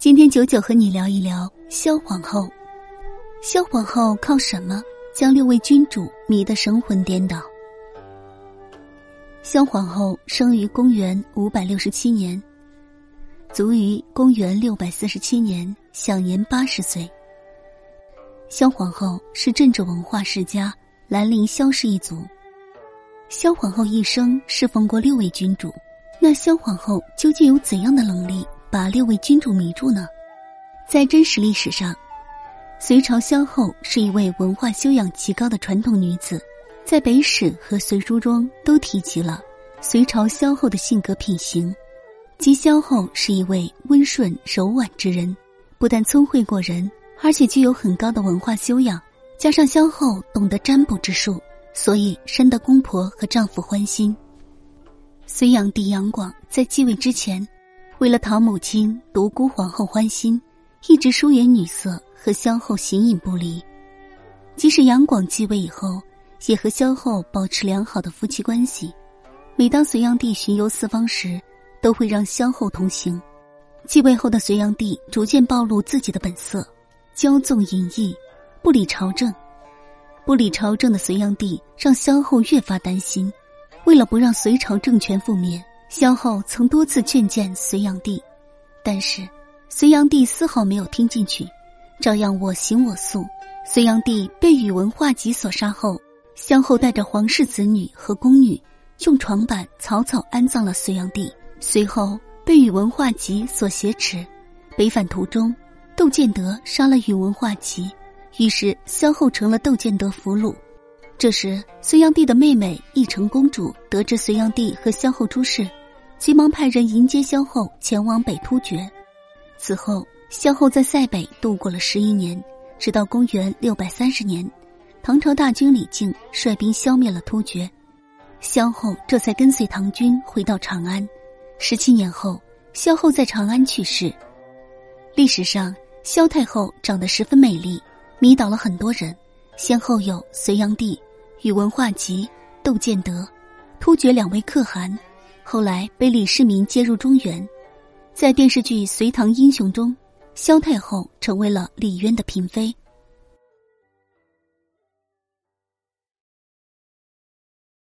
今天九九和你聊一聊萧皇后。萧皇后靠什么将六位君主迷得神魂颠倒？萧皇后生于公元五百六十七年，卒于公元六百四十七年，享年八十岁。萧皇后是政治文化世家兰陵萧氏一族。萧皇后一生侍奉过六位君主，那萧皇后究竟有怎样的能力把六位君主迷住呢？在真实历史上，隋朝萧后是一位文化修养极高的传统女子，在《北史》和《隋书》中都提及了隋朝萧后的性格品行，即萧后是一位温顺柔婉之人，不但聪慧过人，而且具有很高的文化修养，加上萧后懂得占卜之术。所以深得公婆和丈夫欢心。隋炀帝杨广在继位之前，为了讨母亲独孤皇后欢心，一直疏远女色和萧后形影不离。即使杨广继位以后，也和萧后保持良好的夫妻关系。每当隋炀帝巡游四方时，都会让萧后同行。继位后的隋炀帝逐渐暴露自己的本色，骄纵淫逸，不理朝政。不理朝政的隋炀帝让萧后越发担心，为了不让隋朝政权覆灭，萧后曾多次劝谏隋炀帝，但是隋炀帝丝毫没有听进去，照样我行我素。隋炀帝被宇文化及所杀后，萧后带着皇室子女和宫女，用床板草草安葬了隋炀帝。随后被宇文化及所挟持，北返途中，窦建德杀了宇文化及。于是，萧后成了窦建德俘虏。这时，隋炀帝的妹妹义成公主得知隋炀帝和萧后出事，急忙派人迎接萧后前往北突厥。此后，萧后在塞北度过了十一年，直到公元六百三十年，唐朝大军李靖率兵消灭了突厥，萧后这才跟随唐军回到长安。十七年后，萧后在长安去世。历史上，萧太后长得十分美丽。迷倒了很多人，先后有隋炀帝、宇文化及、窦建德、突厥两位可汗，后来被李世民接入中原。在电视剧《隋唐英雄》中，萧太后成为了李渊的嫔妃。